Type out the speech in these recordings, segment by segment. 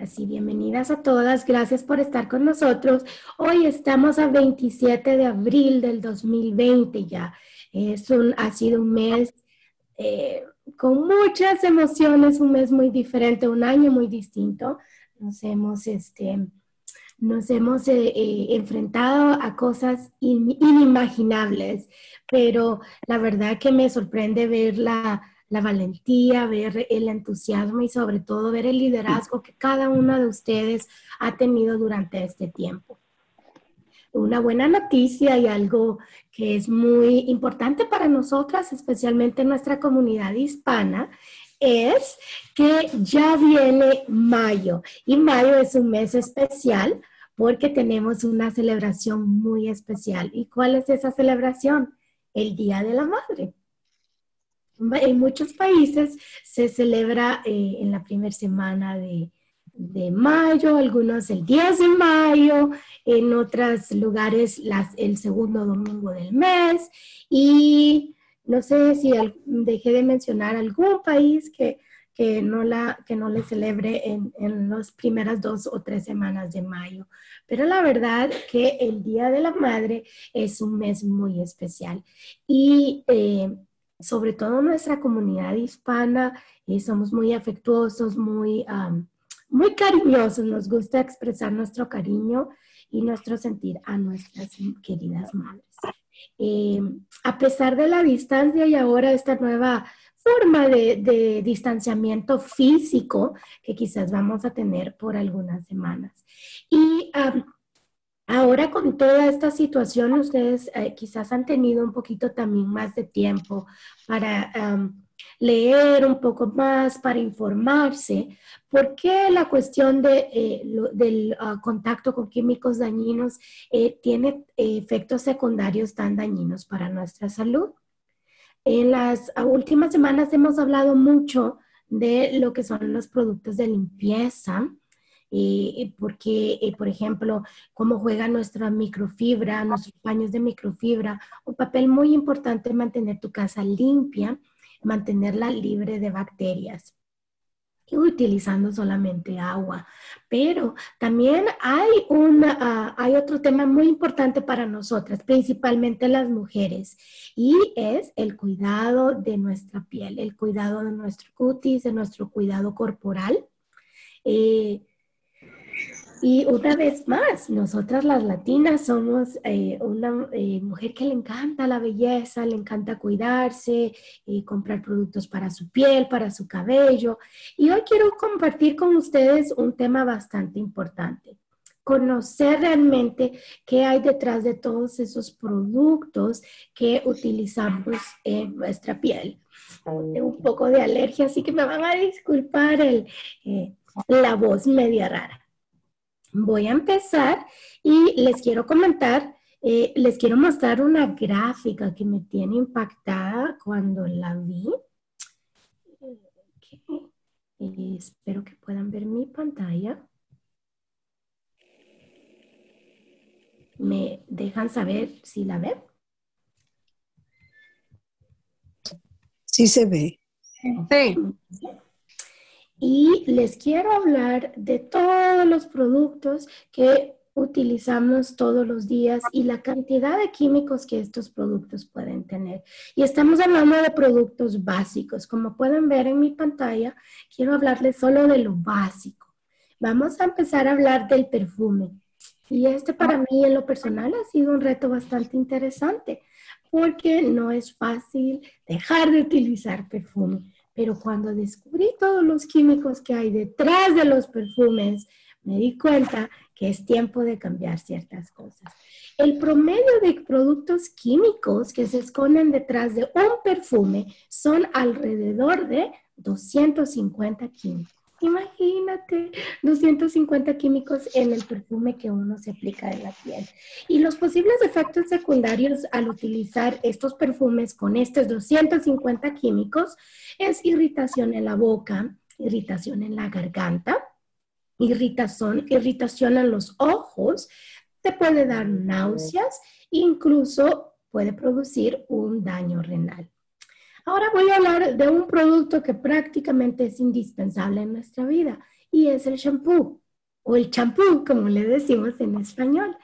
Ahora sí, bienvenidas a todas. Gracias por estar con nosotros. Hoy estamos a 27 de abril del 2020 ya. Es un, ha sido un mes eh, con muchas emociones, un mes muy diferente, un año muy distinto. Nos hemos, este, nos hemos eh, eh, enfrentado a cosas inimaginables, pero la verdad que me sorprende ver la la valentía, ver el entusiasmo y sobre todo ver el liderazgo que cada una de ustedes ha tenido durante este tiempo. Una buena noticia y algo que es muy importante para nosotras, especialmente en nuestra comunidad hispana, es que ya viene mayo y mayo es un mes especial porque tenemos una celebración muy especial. ¿Y cuál es esa celebración? El Día de la Madre. En muchos países se celebra eh, en la primera semana de, mayo, algunos el 10 de mayo, en otros lugares las, el segundo domingo del mes y no sé si dejé de mencionar algún país que, que, no, la, que no le celebre en, en las primeras dos o tres semanas de mayo. Pero la verdad que el Día de la Madre es un mes muy especial y eh, sobre todo nuestra comunidad hispana, eh, somos muy afectuosos, muy, muy cariñosos, nos gusta expresar nuestro cariño y nuestro sentir a nuestras queridas madres. Eh, a pesar de la distancia y ahora esta nueva forma de, distanciamiento físico que quizás vamos a tener por algunas semanas. Y Ahora con toda esta situación, ustedes eh, quizás han tenido un poquito también más de tiempo para leer un poco más, para informarse. ¿Por qué la cuestión eh, del ah, contacto con químicos dañinos eh, tiene efectos secundarios tan dañinos para nuestra salud? En las ah, últimas semanas hemos hablado mucho de lo que son los productos de limpieza, eh, porque, eh, por ejemplo, cómo juega nuestra microfibra, nuestros paños de microfibra, un papel muy importante mantener tu casa limpia, mantenerla libre de bacterias y utilizando solamente agua. Pero también hay, una, ah, hay otro tema muy importante para nosotras, principalmente las mujeres, y es el cuidado de nuestra piel, el cuidado de nuestro cutis, de nuestro cuidado corporal. Eh, y una vez más, nosotras las latinas somos eh, una eh, mujer que le encanta la belleza, le encanta cuidarse, y comprar productos para su piel, para su cabello. Y hoy quiero compartir con ustedes un tema bastante importante. Conocer realmente qué hay detrás de todos esos productos que utilizamos en nuestra piel. Tengo un poco de alergia, así que me van a disculpar el, eh, la voz media rara. Voy a empezar y les quiero comentar, eh, les quiero mostrar una gráfica que me tiene impactada cuando la vi. Eh, espero que puedan ver mi pantalla. ¿Me dejan saber si la ven? Sí se ve. Sí y les quiero hablar de todos los productos que utilizamos todos los días y la cantidad de químicos que estos productos pueden tener. Y estamos hablando de productos básicos. Como pueden ver en mi pantalla, quiero hablarles solo de lo básico. Vamos a empezar a hablar del perfume. Y este para mí en lo personal ha sido un reto bastante interesante porque no es fácil dejar de utilizar perfume. Pero cuando descubrí todos los químicos que hay detrás de los perfumes, me di cuenta que es tiempo de cambiar ciertas cosas. El promedio de productos químicos que se esconden detrás de un perfume son alrededor de 250 químicos. Imagínate, 250 químicos en el perfume que uno se aplica en la piel. Y los posibles efectos secundarios al utilizar estos perfumes con estos 250 químicos es irritación en la boca, irritación en la garganta, irritación, irritación en los ojos, te puede dar náuseas, incluso puede producir un daño renal. Ahora voy a hablar de un producto que prácticamente es indispensable en nuestra vida y es el shampoo o el champú, como le decimos en español.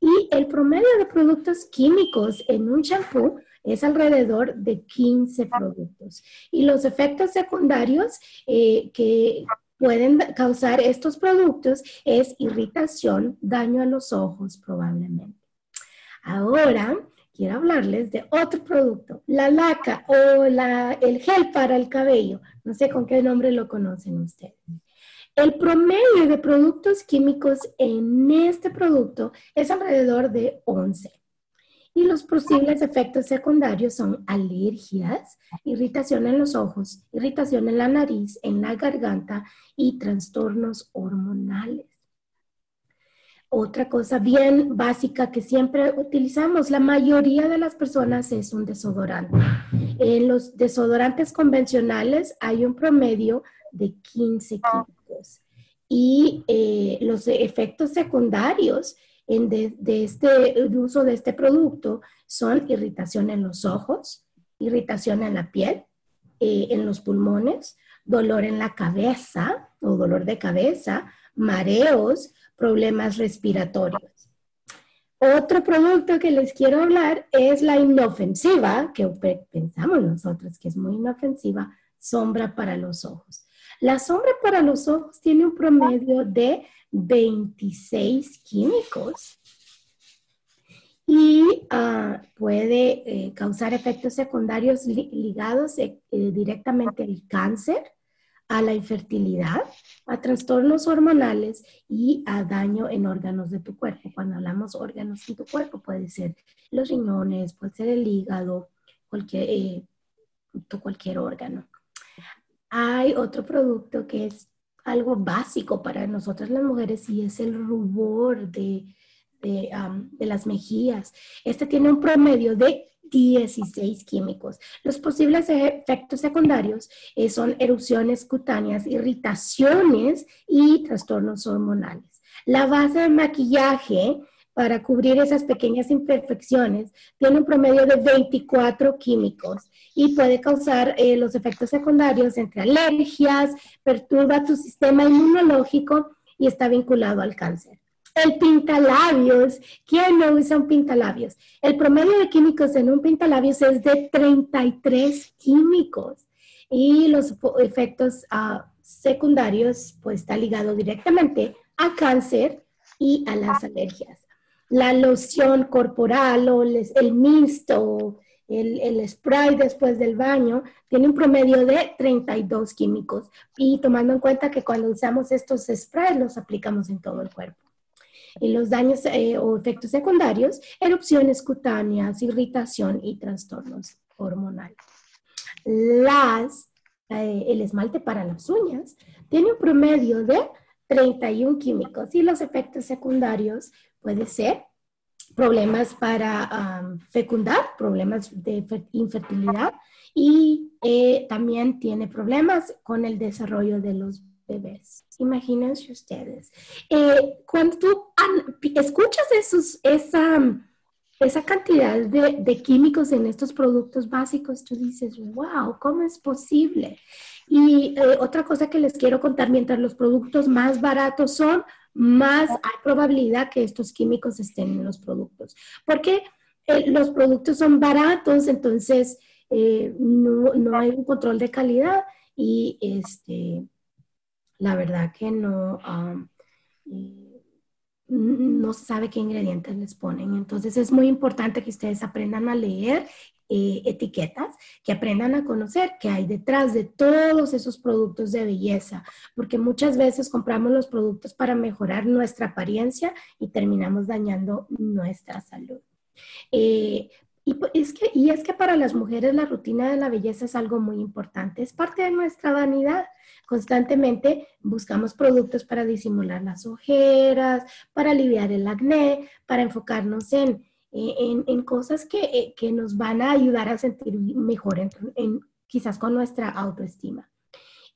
Y el promedio de productos químicos en un champú es alrededor de 15 productos. Y los efectos secundarios eh, que pueden causar estos productos es irritación, daño a los ojos probablemente. Ahora quiero hablarles de otro producto, la laca o el gel para el cabello. No sé con qué nombre lo conocen ustedes. El promedio de productos químicos en este producto es alrededor de 11. Y los posibles efectos secundarios son alergias, irritación en los ojos, irritación en la nariz, en la garganta y trastornos hormonales. Otra cosa bien básica que siempre utilizamos, la mayoría de las personas es un desodorante. En los desodorantes convencionales hay un promedio de 15 químicos. Y eh, los efectos secundarios de, este uso de este producto son irritación en los ojos, irritación en la piel, eh, en los pulmones, dolor en la cabeza o dolor de cabeza, mareos, problemas respiratorios. Otro producto que les quiero hablar es la inofensiva, que pensamos nosotros que es muy inofensiva, sombra para los ojos. La sombra para los ojos tiene un promedio de 26 químicos y ah, puede eh, causar efectos secundarios ligados eh, eh, directamente al cáncer, a la infertilidad, a trastornos hormonales y a daño en órganos de tu cuerpo. Cuando hablamos órganos en tu cuerpo, puede ser los riñones, puede ser el hígado, cualquier, cualquier órgano hay otro producto que es algo básico para nosotras las mujeres y es el rubor de, de, las mejillas. Este tiene un promedio de 16 químicos. Los posibles efectos secundarios eh, son erupciones cutáneas, irritaciones y trastornos hormonales. La base de maquillaje para cubrir esas pequeñas imperfecciones tiene un promedio de 24 químicos y puede causar eh, los efectos secundarios entre alergias, perturba tu sistema inmunológico y está vinculado al cáncer. El pintalabios, ¿quién no usa un pintalabios? El promedio de químicos en un pintalabios es de 33 químicos y los efectos ah, secundarios pues está ligado directamente a cáncer y a las alergias la loción corporal o el mixto, el, el, spray después del baño, tiene un promedio de 32 químicos. Y tomando en cuenta que cuando usamos estos sprays los aplicamos en todo el cuerpo. Y los daños eh, o efectos secundarios, erupciones cutáneas, irritación y trastornos hormonales. Eh, el esmalte para las uñas tiene un promedio de 31 químicos y los efectos secundarios puede ser problemas para fecundar, problemas de infertilidad y eh, también tiene problemas con el desarrollo de los bebés. Imagínense ustedes. Eh, cuando tú escuchas esa, cantidad de, químicos en estos productos básicos, tú dices, wow, ¿cómo es posible? Y eh, otra cosa que les quiero contar, mientras los productos más baratos son, más hay probabilidad que estos químicos estén en los productos. Porque eh, los productos son baratos, entonces eh, no, hay un control de calidad y este, la verdad que no, no se sabe qué ingredientes les ponen. Entonces es muy importante que ustedes aprendan a leer eh, etiquetas, que aprendan a conocer qué hay detrás de todos esos productos de belleza, porque muchas veces compramos los productos para mejorar nuestra apariencia y terminamos dañando nuestra salud. Eh, y, es que, y es que para las mujeres la rutina de la belleza es algo muy importante, es parte de nuestra vanidad. Constantemente buscamos productos para disimular las ojeras, para aliviar el acné, para enfocarnos en, en, cosas que, que, nos van a ayudar a sentir mejor, en, quizás con nuestra autoestima.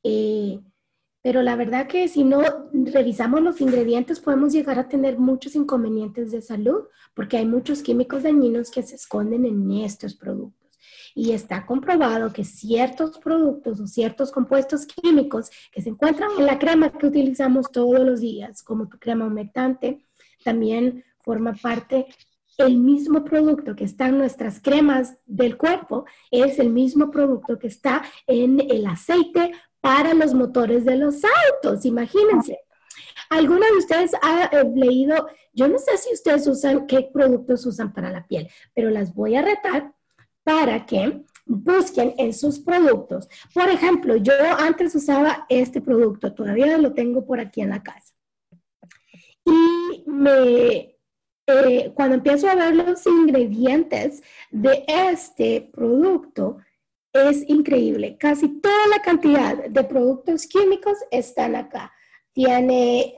Eh, pero la verdad que si no revisamos los ingredientes podemos llegar a tener muchos inconvenientes de salud porque hay muchos químicos dañinos que se esconden en estos productos. y está comprobado que ciertos productos o ciertos compuestos químicos que se encuentran en la crema que utilizamos todos los días, como crema humectante, también forma parte el mismo producto que está en nuestras cremas del cuerpo es el mismo producto que está en el aceite para los motores de los autos, imagínense. ¿Alguna de ustedes ha eh, leído, yo no sé si ustedes usan, qué productos usan para la piel, pero las voy a retar para que busquen en sus productos. Por ejemplo, yo antes usaba este producto, todavía lo tengo por aquí en la casa. Y me, eh, cuando empiezo a ver los ingredientes de este producto, es increíble. Casi toda la cantidad de productos químicos están acá. Tiene,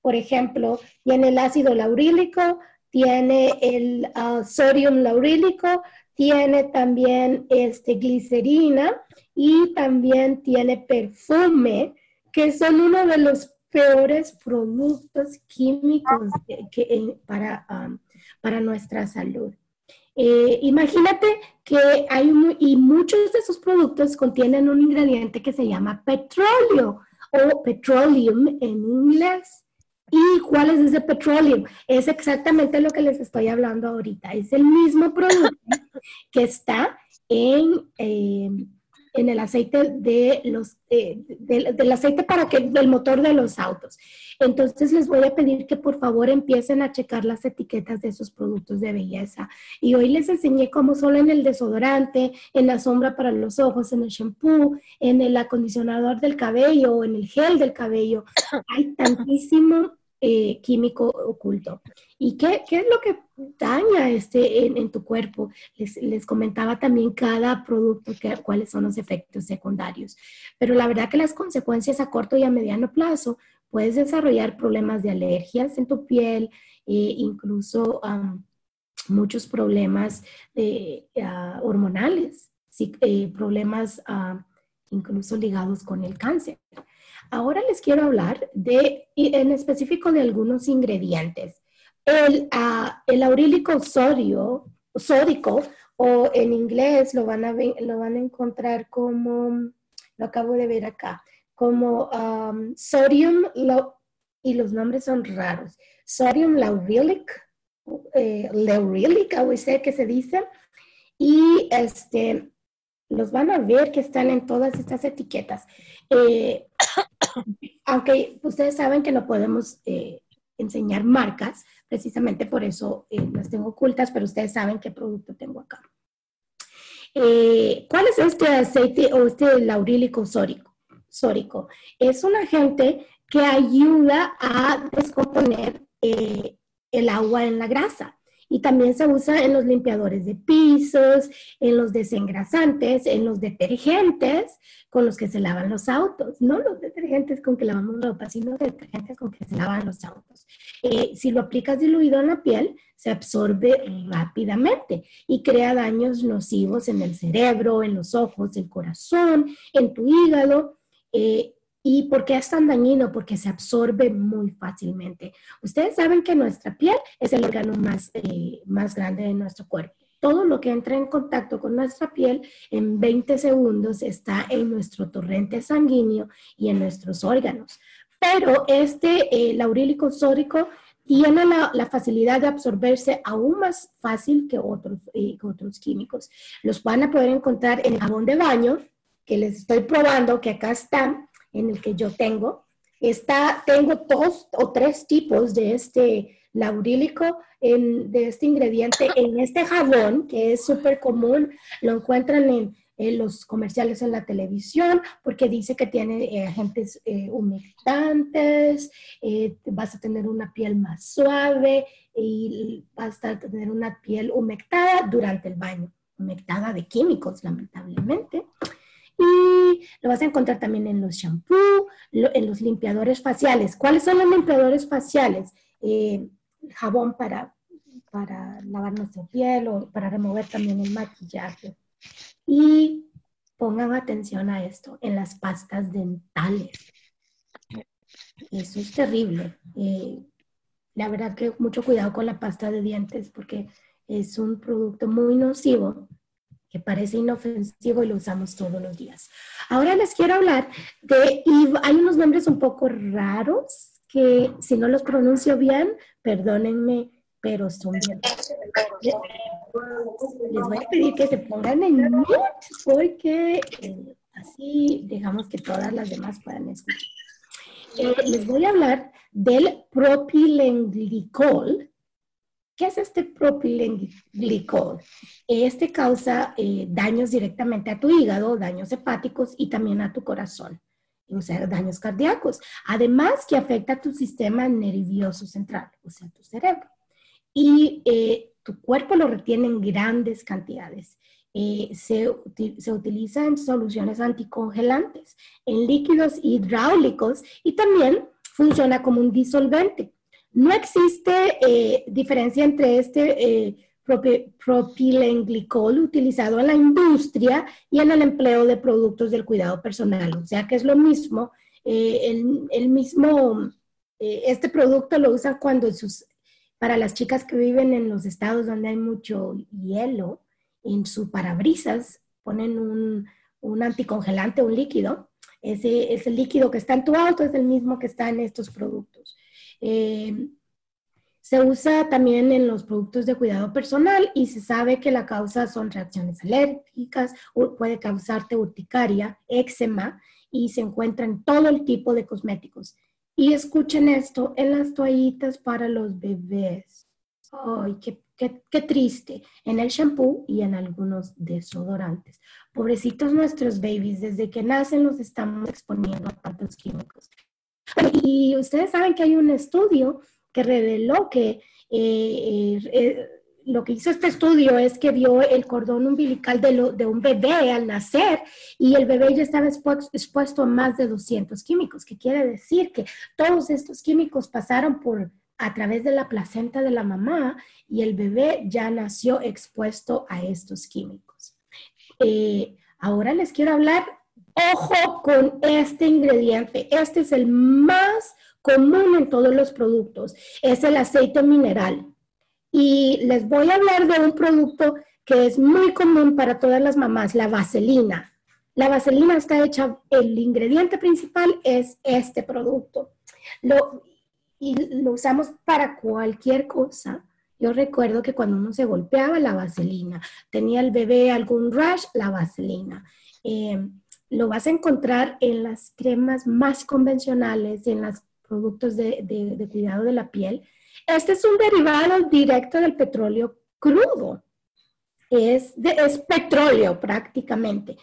por ejemplo, tiene el ácido laurílico, tiene el uh, sodium laurílico, tiene también este, glicerina y también tiene perfume, que son uno de los peores productos químicos para, para nuestra salud. Eh, imagínate que hay y muchos de esos productos contienen un ingrediente que se llama petróleo o petroleum en inglés. ¿Y cuál es ese petroleum? Es exactamente lo que les estoy hablando ahorita. Es el mismo producto que está en, eh, en el aceite de los, eh, del aceite para que, del motor de los autos. Entonces les voy a pedir que por favor empiecen a checar las etiquetas de esos productos de belleza. Y hoy les enseñé cómo solo en el desodorante, en la sombra para los ojos, en el shampoo, en el acondicionador del cabello, en el gel del cabello, hay tantísimo eh, químico oculto. ¿Y qué, qué, es lo que daña este en, tu cuerpo? Les, les, comentaba también cada producto, que, cuáles son los efectos secundarios. Pero la verdad que las consecuencias a corto y a mediano plazo, puedes desarrollar problemas de alergias en tu piel, e incluso muchos problemas ah, hormonales, eh, problemas ah, incluso ligados con el cáncer. Ahora les quiero hablar de, en específico de algunos ingredientes. El, uh, el aurílico sodio, sódico, o en inglés lo van, a lo van a encontrar como, lo acabo de ver acá, como sodium, y los nombres son raros, sodium laurilic, eh, laurilic, a veces que se dice, y este, los van a ver que están en todas estas etiquetas. Eh, aunque ustedes saben que no podemos eh, enseñar marcas, precisamente por eso eh, las tengo ocultas, pero ustedes saben qué producto tengo acá. ¿Cuál es este aceite o este laurílico sórico? sórico? Es un agente que ayuda a descomponer el agua en la grasa y también se usa en los limpiadores de pisos, en los desengrasantes, en los detergentes con los que se lavan los autos, no los detergentes con que lavamos ropa, sino los detergentes con que se lavan los autos. Eh, si lo aplicas diluido en la piel, se absorbe rápidamente y crea daños nocivos en el cerebro, en los ojos, el corazón, en tu hígado. Eh, ¿Y por qué es tan dañino? Porque se absorbe muy fácilmente. Ustedes saben que nuestra piel es el órgano más, eh, más grande de nuestro cuerpo. Todo lo que entra en contacto con nuestra piel en 20 segundos está en nuestro torrente sanguíneo y en nuestros órganos. Pero este eh, laurílico sódico tiene la, facilidad de absorberse aún más fácil que otros, eh, que otros químicos. Los van a poder encontrar en el jabón de baño, que les estoy probando, que acá están en el que yo tengo. Está, tengo dos o tres tipos de este laurílico, en, de este ingrediente en este jabón, que es súper común, lo encuentran en, los comerciales en la televisión, porque dice que tiene eh, agentes eh, humectantes, eh, vas a tener una piel más suave y vas a tener una piel humectada durante el baño, humectada de químicos, lamentablemente. Y lo vas a encontrar también en los shampoos, en los limpiadores faciales. ¿Cuáles son los limpiadores faciales? Eh, jabón para, para lavar nuestra piel o para remover también el maquillaje. Y pongan atención a esto en las pastas dentales. Eso es terrible. Eh, la verdad que mucho cuidado con la pasta de dientes porque es un producto muy nocivo que parece inofensivo y lo usamos todos los días. Ahora les quiero hablar de, y hay unos nombres un poco raros que si no los pronuncio bien, perdónenme, pero son bien. Les voy a pedir que se pongan en mute porque eh, así dejamos que todas las demás puedan escuchar. Eh, les voy a hablar del propilenglicol. ¿Qué es este propilenglicol? Este causa eh, daños directamente a tu hígado, daños hepáticos y también a tu corazón, o sea, daños cardíacos. Además que afecta a tu sistema nervioso central, o sea, tu cerebro. Y eh, tu cuerpo lo retiene en grandes cantidades. Eh, se, se, utiliza en soluciones anticongelantes, en líquidos hidráulicos y también funciona como un disolvente. No existe eh, diferencia entre este eh, propilenglicol utilizado en la industria y en el empleo de productos del cuidado personal. O sea que es lo mismo, el, el, mismo, este producto lo usan cuando sus, para las chicas que viven en los estados donde hay mucho hielo, en su parabrisas ponen un, un anticongelante, un líquido. Ese, ese, líquido que está en tu auto es el mismo que está en estos productos. Eh, se usa también en los productos de cuidado personal y se sabe que la causa son reacciones alérgicas, puede causarte urticaria, eczema y se encuentra en todo el tipo de cosméticos. Y escuchen esto, en las toallitas para los bebés. Ay, qué Qué, triste, en el shampoo y en algunos desodorantes. Pobrecitos nuestros babies, desde que nacen los estamos exponiendo a tantos químicos. Y ustedes saben que hay un estudio que reveló que eh, eh, lo que hizo este estudio es que vio el cordón umbilical de, de, un bebé al nacer y el bebé ya estaba expuesto a más de 200 químicos, que quiere decir que todos estos químicos pasaron por a través de la placenta de la mamá y el bebé ya nació expuesto a estos químicos. Eh, ahora les quiero hablar, ojo con este ingrediente. Este es el más común en todos los productos. Es el aceite mineral. Y les voy a hablar de un producto que es muy común para todas las mamás, la vaselina. La vaselina está hecha, el ingrediente principal es este producto. Lo, y lo usamos para cualquier cosa. Yo recuerdo que cuando uno se golpeaba la vaselina, tenía el bebé algún rash, la vaselina. Eh, lo vas a encontrar en las cremas más convencionales, en los productos de, de cuidado de la piel. Este es un derivado directo del petróleo crudo es, es petróleo prácticamente.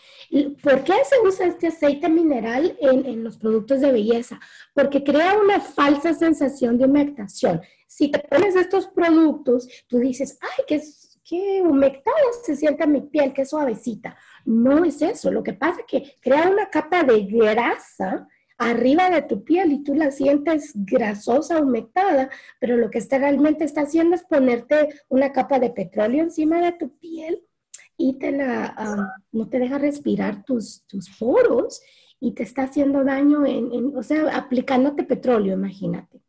¿Por qué se usa este aceite mineral en, en, los productos de belleza? Porque crea una falsa sensación de humectación. Si te pones estos productos, tú dices, ay, qué, qué humectada se siente mi piel, qué suavecita. No es eso. Lo que pasa es que crea una capa de grasa arriba de tu piel y tú la sientes grasosa, humectada, pero lo que está, realmente está haciendo es ponerte una capa de petróleo encima de tu piel y te la, no te deja respirar tus, tus poros y te está haciendo daño, en, o sea, aplicándote petróleo, imagínate.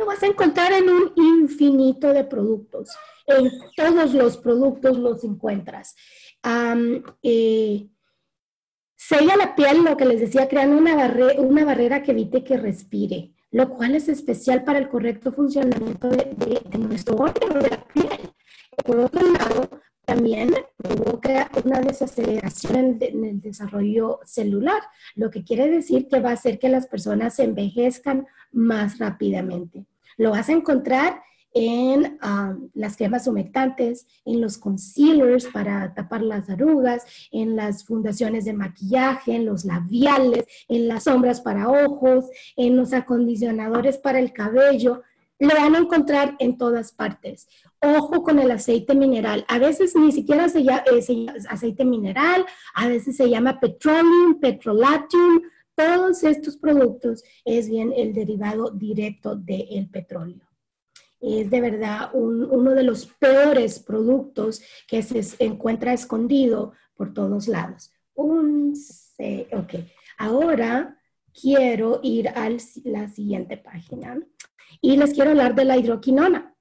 Lo vas a encontrar en un infinito de productos. En todos los productos los encuentras. Eh, Sella la piel, lo que les decía, creando una, una barrera que evite que respire, lo cual es especial para el correcto funcionamiento de, nuestro órgano de la piel. Por otro lado, también provoca una desaceleración en, el desarrollo celular, lo que quiere decir que va a hacer que las personas se envejezcan más rápidamente. Lo vas a encontrar en um, las cremas humectantes, en los concealers para tapar las arrugas, en las fundaciones de maquillaje, en los labiales, en las sombras para ojos, en los acondicionadores para el cabello. Lo van a encontrar en todas partes. Ojo con el aceite mineral. A veces ni siquiera se llama, eh, aceite mineral, a veces se llama petroleum, petrolatium. Todos estos productos es bien el derivado directo del petróleo es de verdad uno de los peores productos que se encuentra escondido por todos lados. Un, ahora quiero ir a la siguiente página y les quiero hablar de la hidroquinona.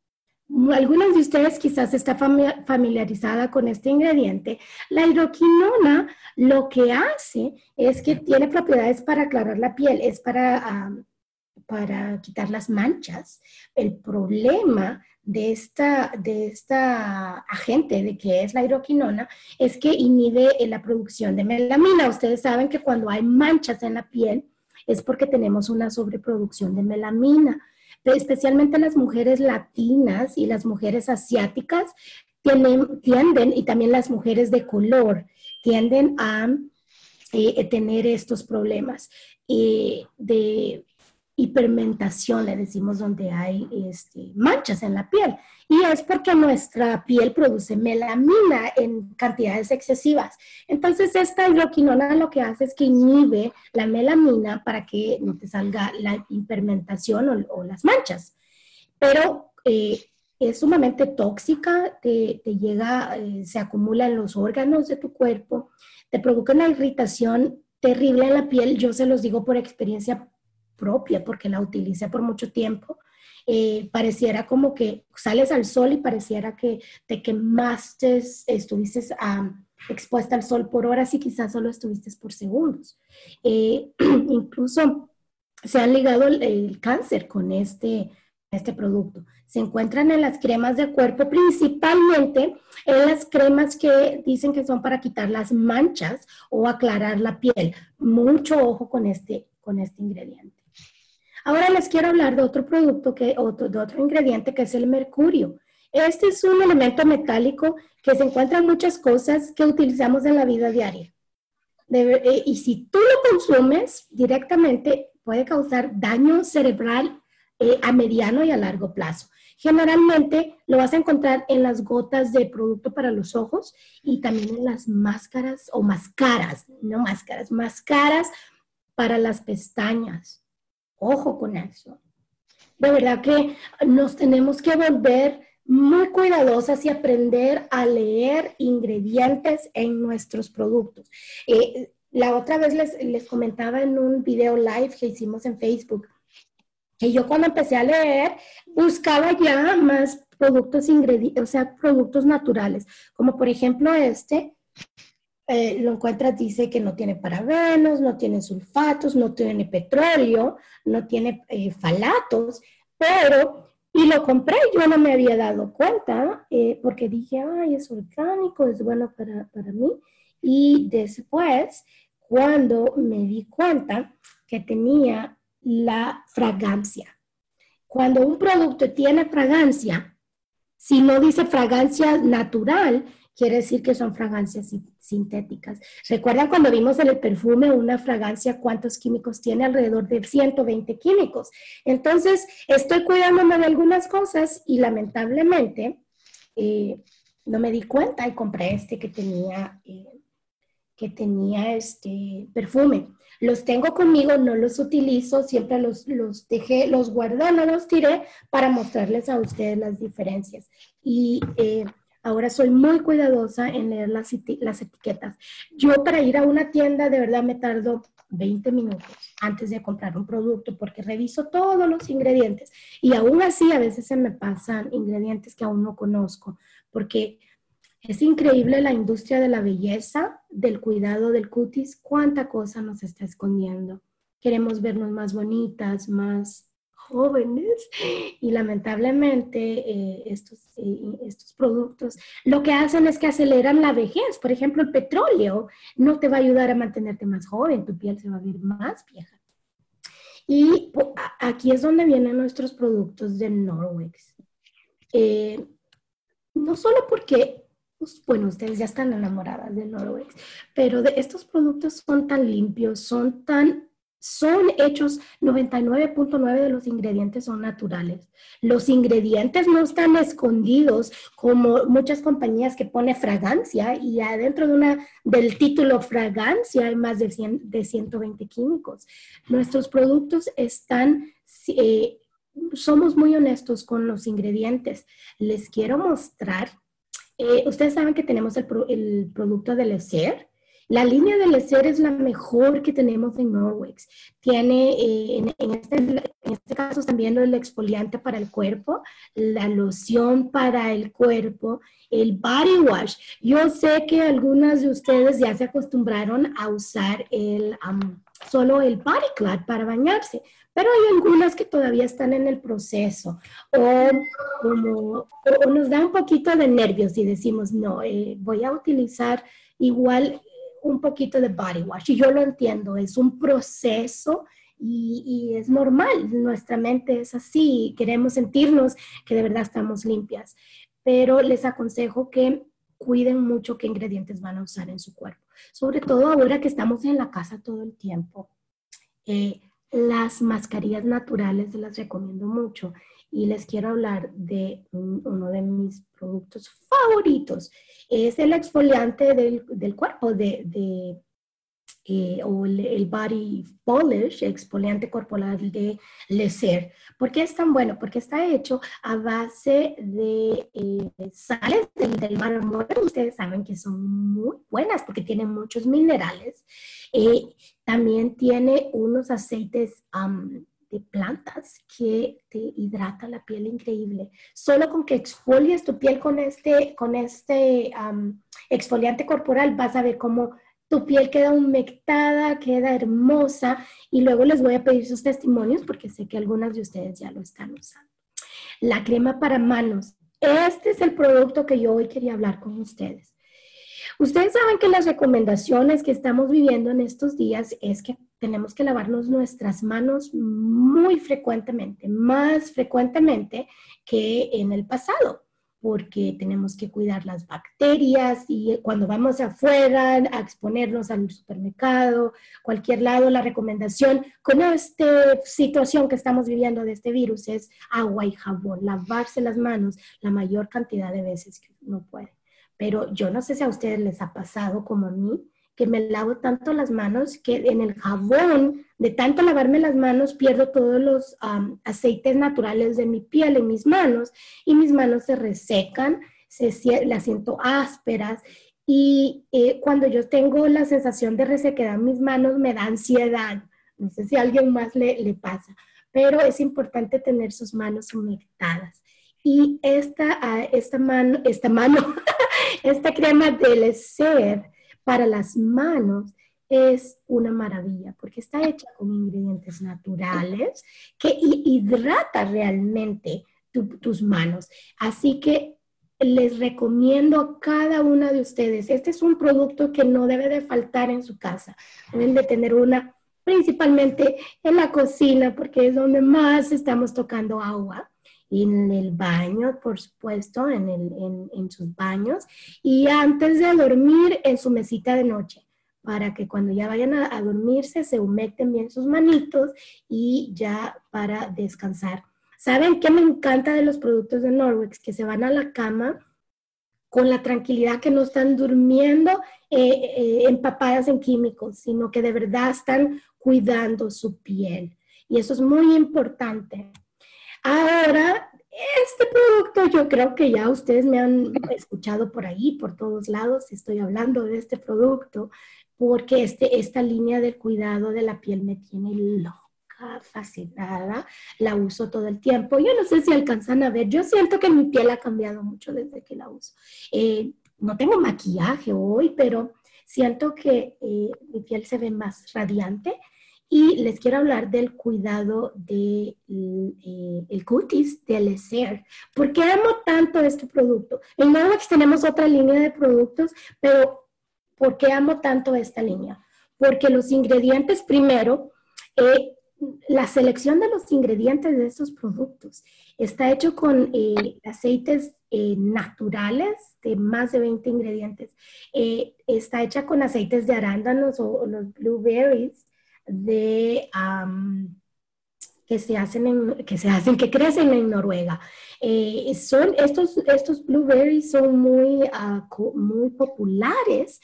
Algunos de ustedes quizás está familiarizada con este ingrediente. La hidroquinona lo que hace es que tiene propiedades para aclarar la piel, es para, para quitar las manchas. El problema de esta, de esta agente, de que es la hidroquinona, es que inhibe la producción de melamina. Ustedes saben que cuando hay manchas en la piel es porque tenemos una sobreproducción de melamina especialmente las mujeres latinas y las mujeres asiáticas tienden, y también las mujeres de color tienden a eh, tener estos problemas eh, de hipermentación, le decimos, donde hay este, manchas en la piel. Y es porque nuestra piel produce melamina en cantidades excesivas. Entonces, esta hidroquinona lo que hace es que inhibe la melamina para que no te salga la hipermentación o, las manchas. Pero eh, es sumamente tóxica, te, llega, eh, se acumula en los órganos de tu cuerpo, te provoca una irritación terrible en la piel. Yo se los digo por experiencia propia porque la utilicé por mucho tiempo. Eh, pareciera como que sales al sol y pareciera que te quemaste, estuviste expuesta al sol por horas y quizás solo estuviste por segundos. Eh, incluso se ha ligado el, cáncer con este, este producto. Se encuentran en las cremas de cuerpo, principalmente en las cremas que dicen que son para quitar las manchas o aclarar la piel. Mucho ojo con este, con este ingrediente. Ahora les quiero hablar de otro producto, que, otro, de otro ingrediente que es el mercurio. Este es un elemento metálico que se encuentra en muchas cosas que utilizamos en la vida diaria. Eh, y si tú lo consumes directamente, puede causar daño cerebral eh, a mediano y a largo plazo. Generalmente lo vas a encontrar en las gotas de producto para los ojos y también en las máscaras o máscaras, no máscaras, máscaras para las pestañas. Ojo con eso. De verdad que nos tenemos que volver muy cuidadosas y aprender a leer ingredientes en nuestros productos. Eh, la otra vez les, les, comentaba en un video live que hicimos en Facebook que yo cuando empecé a leer buscaba ya más productos ingredientes, o sea, productos naturales, como por ejemplo este, eh, lo encuentras, dice que no tiene parabenos, no tiene sulfatos, no tiene petróleo, no tiene eh, falatos, pero, y lo compré, yo no me había dado cuenta, eh, porque dije, ay, es orgánico, es bueno para, para mí. Y después, cuando me di cuenta que tenía la fragancia. Cuando un producto tiene fragancia, si no dice fragancia natural, quiere decir que son fragancias sintéticas. ¿Recuerdan cuando vimos en el perfume una fragancia cuántos químicos tiene? Alrededor de 120 químicos. Entonces, estoy cuidándome de algunas cosas y lamentablemente eh, no me di cuenta y compré este que tenía, eh, que tenía este perfume. Los tengo conmigo, no los utilizo, siempre los, los dejé, los guardé, no los tiré para mostrarles a ustedes las diferencias. Y eh, Ahora soy muy cuidadosa en leer las, etiquetas. Yo para ir a una tienda de verdad me tardo 20 minutos antes de comprar un producto porque reviso todos los ingredientes y aún así a veces se me pasan ingredientes que aún no conozco porque es increíble la industria de la belleza, del cuidado del cutis, cuánta cosa nos está escondiendo. Queremos vernos más bonitas, más jóvenes y lamentablemente eh, estos, eh, estos productos lo que hacen es que aceleran la vejez. Por ejemplo, el petróleo no te va a ayudar a mantenerte más joven, tu piel se va a ver más vieja. Y aquí es donde vienen nuestros productos de Norwex. Eh, no solo porque, pues, bueno, ustedes ya están enamoradas de Norwex, pero de estos productos son tan limpios, son tan son hechos, 99.9 de los ingredientes son naturales. Los ingredientes no están escondidos como muchas compañías que pone fragancia y adentro de una, del título fragancia hay más de, 100, de 120 químicos. Nuestros productos están, eh, somos muy honestos con los ingredientes. Les quiero mostrar, eh, ustedes saben que tenemos el, el producto del la línea de Lecer es la mejor que tenemos en Norwex. Tiene, eh, en, este, en, este, caso, están también el exfoliante para el cuerpo, la loción para el cuerpo, el body wash. Yo sé que algunas de ustedes ya se acostumbraron a usar el, solo el body cloth para bañarse, pero hay algunas que todavía están en el proceso o, como, nos da un poquito de nervios y decimos, no, eh, voy a utilizar igual un poquito de body wash. Y yo lo entiendo, es un proceso y, es normal, nuestra mente es así, queremos sentirnos que de verdad estamos limpias, pero les aconsejo que cuiden mucho qué ingredientes van a usar en su cuerpo, sobre todo ahora que estamos en la casa todo el tiempo. Eh, las mascarillas naturales las recomiendo mucho y les quiero hablar de uno de mis productos favoritos. Es el exfoliante del, del cuerpo de, de eh, o el, body polish, exfoliante corporal de Lecer. ¿Por qué es tan bueno? Porque está hecho a base de eh, sales del, mar muerto. Ustedes saben que son muy buenas porque tienen muchos minerales. Eh, también tiene unos aceites de plantas que te hidrata la piel increíble. Solo con que exfolies tu piel con este, con este exfoliante corporal vas a ver cómo tu piel queda humectada, queda hermosa y luego les voy a pedir sus testimonios porque sé que algunas de ustedes ya lo están usando. La crema para manos. Este es el producto que yo hoy quería hablar con ustedes. Ustedes saben que las recomendaciones que estamos viviendo en estos días es que tenemos que lavarnos nuestras manos muy frecuentemente, más frecuentemente que en el pasado porque tenemos que cuidar las bacterias y cuando vamos afuera a exponernos al supermercado, cualquier lado, la recomendación con esta situación que estamos viviendo de este virus es agua y jabón, lavarse las manos la mayor cantidad de veces que uno puede. Pero yo no sé si a ustedes les ha pasado como a mí, que me lavo tanto las manos que en el jabón, de tanto lavarme las manos, pierdo todos los aceites naturales de mi piel en mis manos y mis manos se resecan, se, las siento ásperas y eh, cuando yo tengo la sensación de resequedad en mis manos me da ansiedad. No sé si a alguien más le, le pasa, pero es importante tener sus manos humectadas. Y esta, ah, esta mano, esta mano, esta crema del ser, para las manos es una maravilla porque está hecha con ingredientes naturales que hidrata realmente tus manos. Así que les recomiendo a cada una de ustedes, este es un producto que no debe de faltar en su casa. Deben de tener una principalmente en la cocina porque es donde más estamos tocando agua en el baño, por supuesto, en, el, en, sus baños y antes de dormir en su mesita de noche para que cuando ya vayan a, dormirse se humecten bien sus manitos y ya para descansar. ¿Saben qué me encanta de los productos de Norwex? Que se van a la cama con la tranquilidad que no están durmiendo eh, eh, empapadas en químicos, sino que de verdad están cuidando su piel. Y eso es muy importante. Ahora, este producto yo creo que ya ustedes me han escuchado por ahí, por todos lados, estoy hablando de este producto, porque este, esta línea del cuidado de la piel me tiene loca, fascinada, la uso todo el tiempo. Yo no sé si alcanzan a ver, yo siento que mi piel ha cambiado mucho desde que la uso. Eh, no tengo maquillaje hoy, pero siento que eh, mi piel se ve más radiante y les quiero hablar del cuidado del de, eh, el cutis del ser. ¿Por qué amo tanto este producto? En Norwex tenemos otra línea de productos, pero ¿por qué amo tanto esta línea? Porque los ingredientes, primero, eh, la selección de los ingredientes de estos productos está hecho con eh, aceites naturales de más de 20 ingredientes. está hecha con aceites de arándanos o los blueberries de, que, se hacen que se hacen, que crecen en Noruega. Eh, son, estos, estos blueberries son muy, ah, muy populares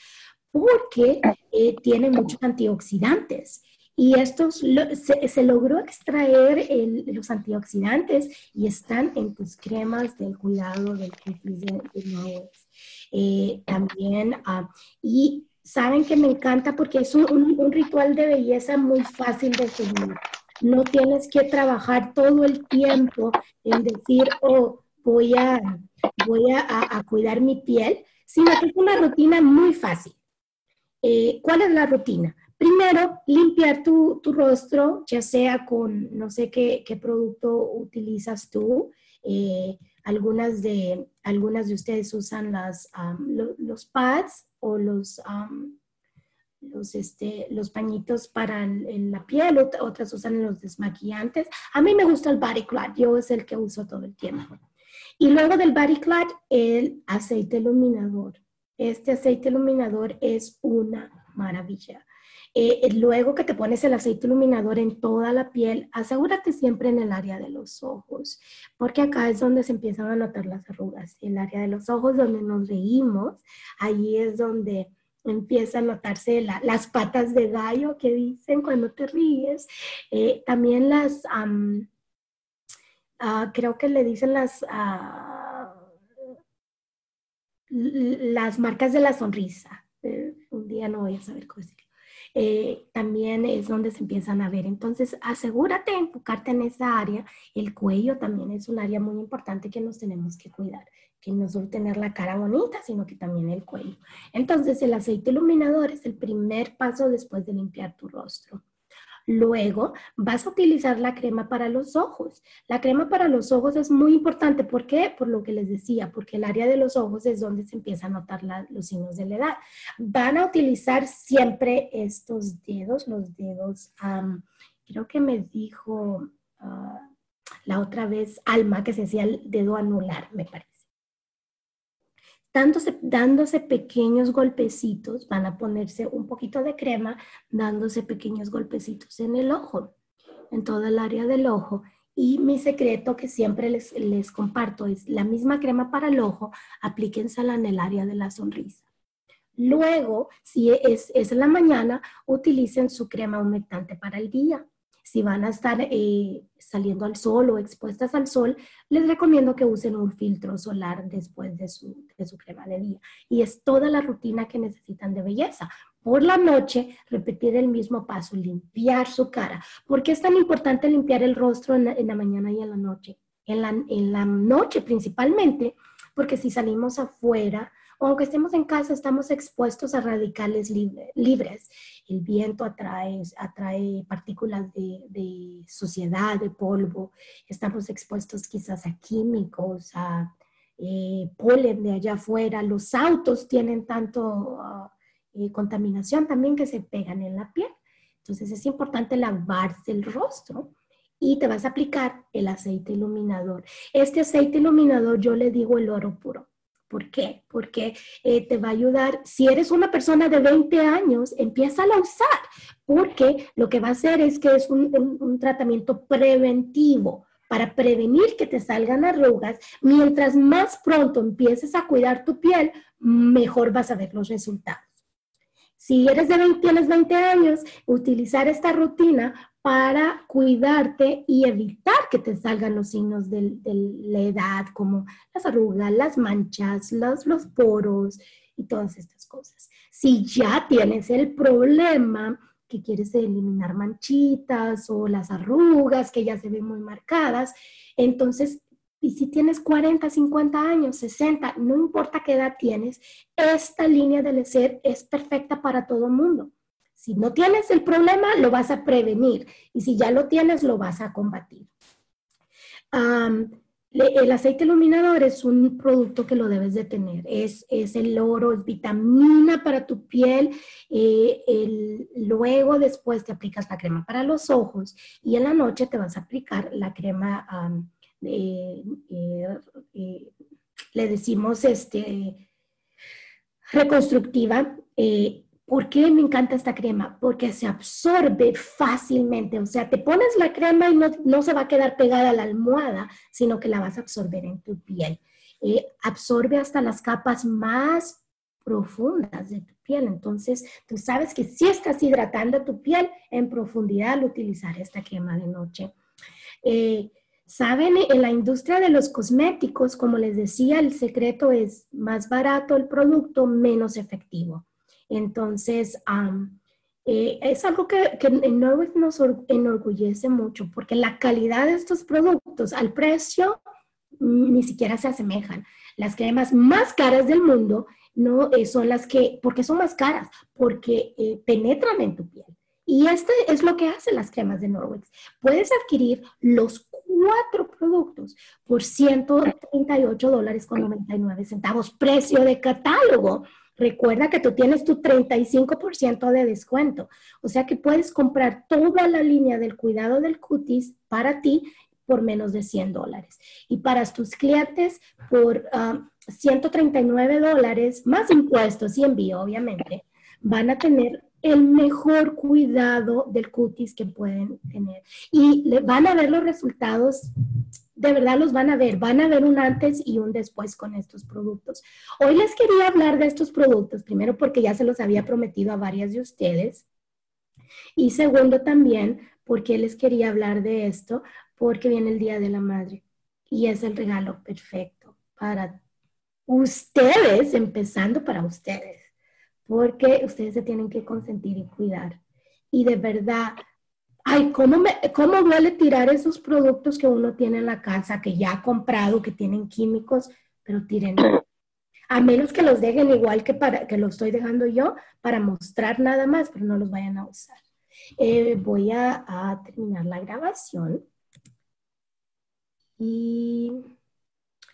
porque eh, tienen muchos antioxidantes. Y estos se, logró extraer los antioxidantes y están en tus cremas del cuidado del de, de eh, también, ah, y saben que me encanta porque es un, ritual de belleza muy fácil de seguir. No tienes que trabajar todo el tiempo en decir, oh, voy a, voy a, cuidar mi piel, sino que es una rutina muy fácil. Eh, ¿Cuál es la rutina? Primero, limpiar tu, rostro, ya sea con, no sé qué, producto utilizas tú. Eh, algunas, de, algunas de ustedes usan las, los pads o los, los, este, los pañitos para la piel, otras usan los desmaquillantes. A mí me gusta el body yo es el que uso todo el tiempo. Y luego del body el aceite iluminador. Este aceite iluminador es una maravilla. Eh, luego que te pones el aceite iluminador en toda la piel, asegúrate siempre en el área de los ojos, porque acá es donde se empiezan a notar las arrugas. El área de los ojos donde nos reímos, ahí es donde empieza a notarse las patas de gallo que dicen cuando te ríes. Eh, también las, ah, creo que le dicen las, ah, las marcas de la sonrisa. Eh, un día no voy a saber cómo decirlo. Eh, también es donde se empiezan a ver. Entonces, asegúrate de enfocarte en esa área. El cuello también es un área muy importante que nos tenemos que cuidar, que no solo tener la cara bonita, sino que también el cuello. Entonces, el aceite iluminador es el primer paso después de limpiar tu rostro. Luego vas a utilizar la crema para los ojos. La crema para los ojos es muy importante. ¿Por qué? Por lo que les decía, porque el área de los ojos es donde se empiezan a notar los signos de la edad. Van a utilizar siempre estos dedos, los dedos, creo que me dijo ah, la otra vez Alma que se hacía el dedo anular, me parece dándose, pequeños golpecitos, van a ponerse un poquito de crema, dándose pequeños golpecitos en el ojo, en toda el área del ojo. Y mi secreto que siempre les, les comparto es la misma crema para el ojo, aplíquensela en el área de la sonrisa. Luego, si es, es en la mañana, utilicen su crema humectante para el día si van a estar eh, saliendo al sol o expuestas al sol, les recomiendo que usen un filtro solar después de su, de su crema de día. Y es toda la rutina que necesitan de belleza. Por la noche, repetir el mismo paso, limpiar su cara. ¿Por qué es tan importante limpiar el rostro en la, mañana y en la noche? En la, en la noche principalmente, porque si salimos afuera, aunque estemos en casa, estamos expuestos a radicales libres. El viento atrae, atrae partículas de, suciedad, de polvo. Estamos expuestos quizás a químicos, a eh, polen de allá afuera. Los autos tienen tanto ah, eh, contaminación también que se pegan en la piel. Entonces es importante lavarse el rostro y te vas a aplicar el aceite iluminador. Este aceite iluminador yo le digo el oro puro. ¿Por qué? Porque eh, te va a ayudar. Si eres una persona de 20 años, empieza a usar, porque lo que va a hacer es que es un, tratamiento preventivo para prevenir que te salgan arrugas. Mientras más pronto empieces a cuidar tu piel, mejor vas a ver los resultados. Si eres de 20, tienes 20 años, utilizar esta rutina para cuidarte y evitar que te salgan los signos de, la edad, como las arrugas, las manchas, los, los poros y todas estas cosas. Si ya tienes el problema que quieres eliminar manchitas o las arrugas que ya se ven muy marcadas, entonces y si tienes 40, 50 años, 60, no importa qué edad tienes, esta línea del ser es perfecta para todo mundo. Si no tienes el problema, lo vas a prevenir y si ya lo tienes, lo vas a combatir. el aceite iluminador es un producto que lo debes de tener. Es, es el oro, es vitamina para tu piel. Eh, luego, después te aplicas la crema para los ojos y en la noche te vas a aplicar la crema, eh, eh, le decimos, este, reconstructiva. ¿Por qué me encanta esta crema? Porque se absorbe fácilmente. O sea, te pones la crema y no, se va a quedar pegada a la almohada, sino que la vas a absorber en tu piel. Eh, absorbe hasta las capas más profundas de tu piel. Entonces, tú sabes que si estás hidratando tu piel en profundidad al utilizar esta crema de noche. Eh, Saben, en la industria de los cosméticos, como les decía, el secreto es más barato el producto, menos efectivo. Entonces, Eh, es algo que, que Norwich nos enorgullece mucho porque la calidad de estos productos al precio ni siquiera se asemejan. Las cremas más caras del mundo no eh, son las que, porque son más caras, porque eh, penetran en tu piel. Y este es lo que hacen las cremas de Norwex. Puedes adquirir los cuatro productos por 138 dólares con 99 centavos, precio de catálogo. Recuerda que tú tienes tu 35% de descuento. O sea que puedes comprar toda la línea del cuidado del cutis para ti por menos de 100 dólares. Y para tus clientes por 139 ah, dólares, más impuestos y envío, obviamente, van a tener el mejor cuidado del cutis que pueden tener. Y van a ver los resultados, de verdad los van a ver, van a ver un antes y un después con estos productos. Hoy les quería hablar de estos productos, primero porque ya se los había prometido a varias de ustedes. Y segundo también porque les quería hablar de esto, porque viene el Día de la Madre y es el regalo perfecto para ustedes, empezando para ustedes, porque ustedes se tienen que consentir y cuidar. Y de verdad, ay, ¿cómo, me, cómo duele tirar esos productos que uno tiene en la casa, que ya ha comprado, que tienen químicos, pero tiren. A menos que los dejen igual que, para, que lo estoy dejando yo, para mostrar nada más, pero no los vayan a usar. Eh, voy a terminar la grabación. Y